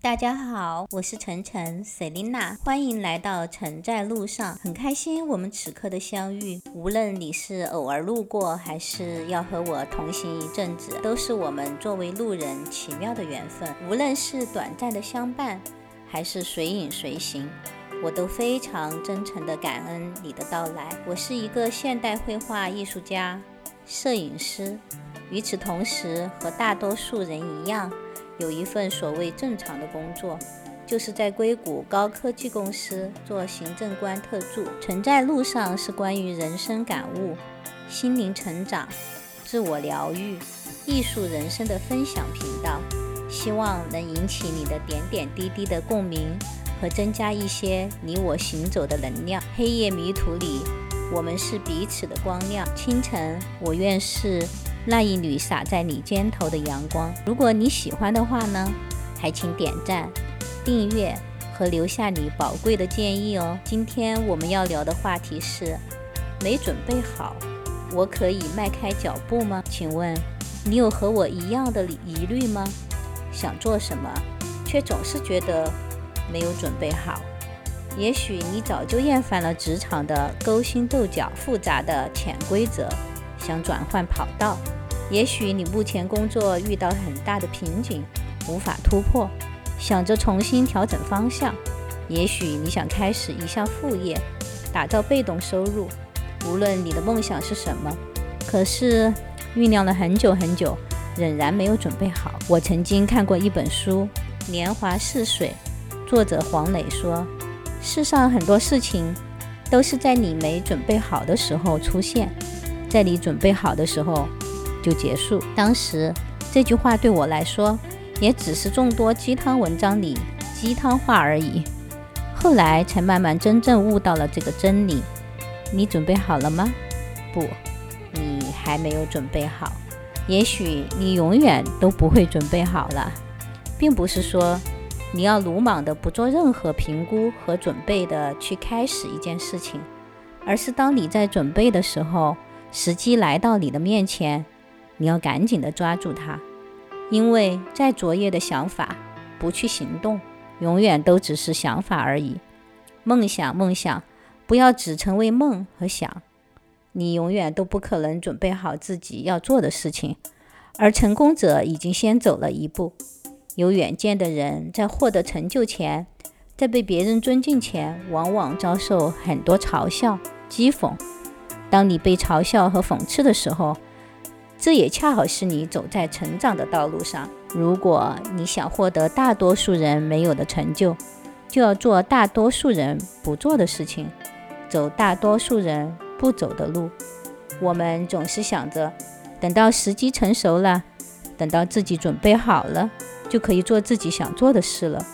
大家好，我是晨晨 Selina，欢迎来到晨在路上。很开心我们此刻的相遇，无论你是偶尔路过，还是要和我同行一阵子，都是我们作为路人奇妙的缘分。无论是短暂的相伴，还是随影随形，我都非常真诚的感恩你的到来。我是一个现代绘画艺术家、摄影师，与此同时，和大多数人一样。有一份所谓正常的工作，就是在硅谷高科技公司做行政官特助。存在路上是关于人生感悟、心灵成长、自我疗愈、艺术人生的分享频道，希望能引起你的点点滴滴的共鸣和增加一些你我行走的能量。黑夜迷途里，我们是彼此的光亮。清晨，我愿是。那一缕洒在你肩头的阳光。如果你喜欢的话呢，还请点赞、订阅和留下你宝贵的建议哦。今天我们要聊的话题是：没准备好，我可以迈开脚步吗？请问你有和我一样的疑虑吗？想做什么，却总是觉得没有准备好。也许你早就厌烦了职场的勾心斗角、复杂的潜规则，想转换跑道。也许你目前工作遇到很大的瓶颈，无法突破，想着重新调整方向。也许你想开始一项副业，打造被动收入。无论你的梦想是什么，可是酝酿了很久很久，仍然没有准备好。我曾经看过一本书《年华似水》，作者黄磊说：“世上很多事情都是在你没准备好的时候出现，在你准备好的时候。”就结束。当时这句话对我来说，也只是众多鸡汤文章里鸡汤话而已。后来才慢慢真正悟到了这个真理。你准备好了吗？不，你还没有准备好。也许你永远都不会准备好了。并不是说你要鲁莽的不做任何评估和准备的去开始一件事情，而是当你在准备的时候，时机来到你的面前。你要赶紧的抓住它，因为再卓越的想法，不去行动，永远都只是想法而已。梦想，梦想，不要只成为梦和想，你永远都不可能准备好自己要做的事情。而成功者已经先走了一步。有远见的人在获得成就前，在被别人尊敬前，往往遭受很多嘲笑、讥讽。当你被嘲笑和讽刺的时候，这也恰好是你走在成长的道路上。如果你想获得大多数人没有的成就，就要做大多数人不做的事情，走大多数人不走的路。我们总是想着，等到时机成熟了，等到自己准备好了，就可以做自己想做的事了。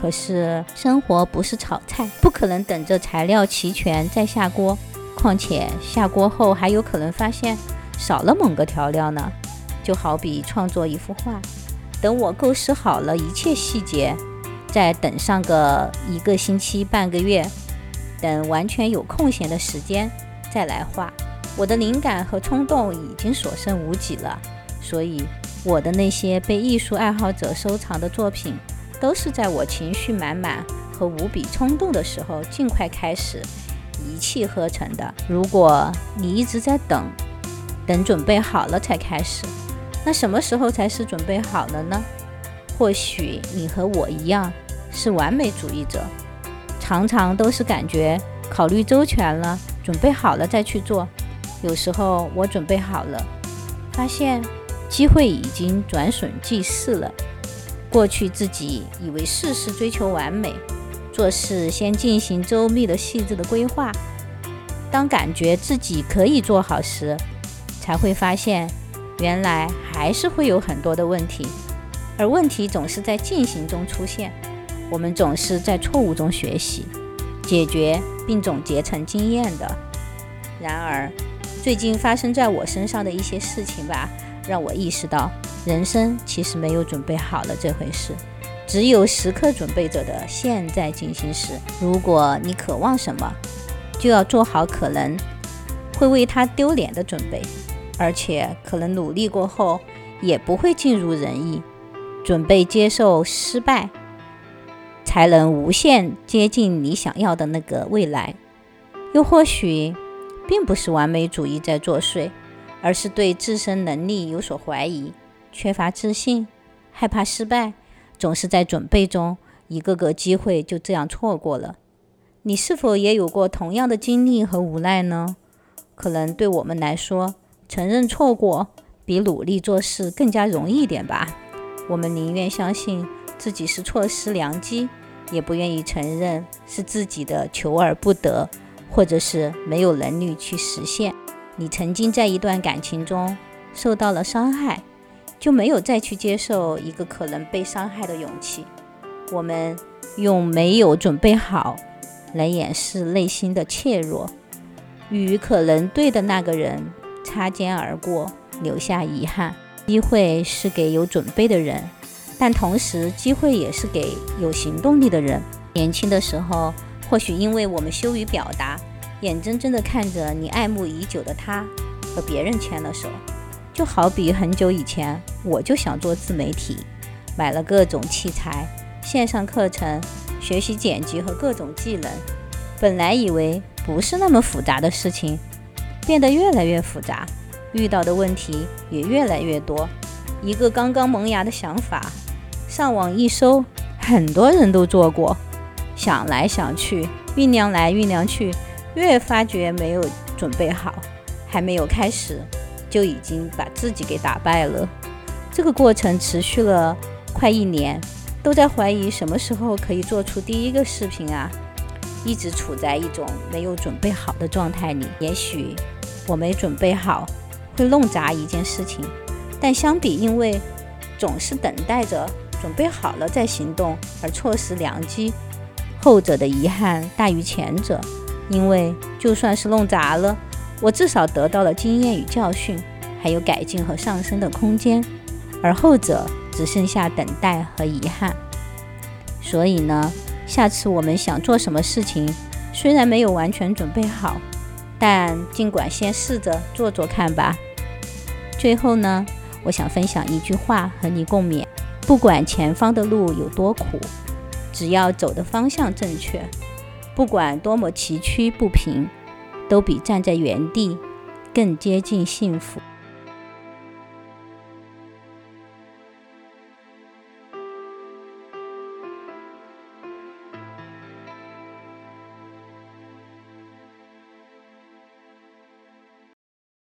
可是生活不是炒菜，不可能等着材料齐全再下锅。况且下锅后还有可能发现。少了某个调料呢，就好比创作一幅画，等我构思好了一切细节，再等上个一个星期、半个月，等完全有空闲的时间再来画。我的灵感和冲动已经所剩无几了，所以我的那些被艺术爱好者收藏的作品，都是在我情绪满满和无比冲动的时候尽快开始，一气呵成的。如果你一直在等，等准备好了才开始，那什么时候才是准备好了呢？或许你和我一样是完美主义者，常常都是感觉考虑周全了，准备好了再去做。有时候我准备好了，发现机会已经转瞬即逝了。过去自己以为事事追求完美，做事先进行周密的细致的规划，当感觉自己可以做好时，才会发现，原来还是会有很多的问题，而问题总是在进行中出现。我们总是在错误中学习、解决并总结成经验的。然而，最近发生在我身上的一些事情吧，让我意识到，人生其实没有准备好了这回事，只有时刻准备着的现在进行时。如果你渴望什么，就要做好可能会为他丢脸的准备。而且可能努力过后也不会尽如人意，准备接受失败，才能无限接近你想要的那个未来。又或许，并不是完美主义在作祟，而是对自身能力有所怀疑，缺乏自信，害怕失败，总是在准备中，一个个机会就这样错过了。你是否也有过同样的经历和无奈呢？可能对我们来说，承认错过比努力做事更加容易一点吧。我们宁愿相信自己是错失良机，也不愿意承认是自己的求而不得，或者是没有能力去实现。你曾经在一段感情中受到了伤害，就没有再去接受一个可能被伤害的勇气。我们用没有准备好。来掩饰内心的怯弱，与可能对的那个人擦肩而过，留下遗憾。机会是给有准备的人，但同时机会也是给有行动力的人。年轻的时候，或许因为我们羞于表达，眼睁睁地看着你爱慕已久的他和别人牵了手。就好比很久以前，我就想做自媒体，买了各种器材、线上课程。学习剪辑和各种技能，本来以为不是那么复杂的事情，变得越来越复杂，遇到的问题也越来越多。一个刚刚萌芽的想法，上网一搜，很多人都做过。想来想去，酝酿来酝酿去，越发觉没有准备好，还没有开始，就已经把自己给打败了。这个过程持续了快一年。都在怀疑什么时候可以做出第一个视频啊！一直处在一种没有准备好的状态里。也许我没准备好，会弄砸一件事情。但相比因为总是等待着准备好了再行动而错失良机，后者的遗憾大于前者。因为就算是弄砸了，我至少得到了经验与教训，还有改进和上升的空间。而后者。只剩下等待和遗憾。所以呢，下次我们想做什么事情，虽然没有完全准备好，但尽管先试着做做看吧。最后呢，我想分享一句话和你共勉：不管前方的路有多苦，只要走的方向正确，不管多么崎岖不平，都比站在原地更接近幸福。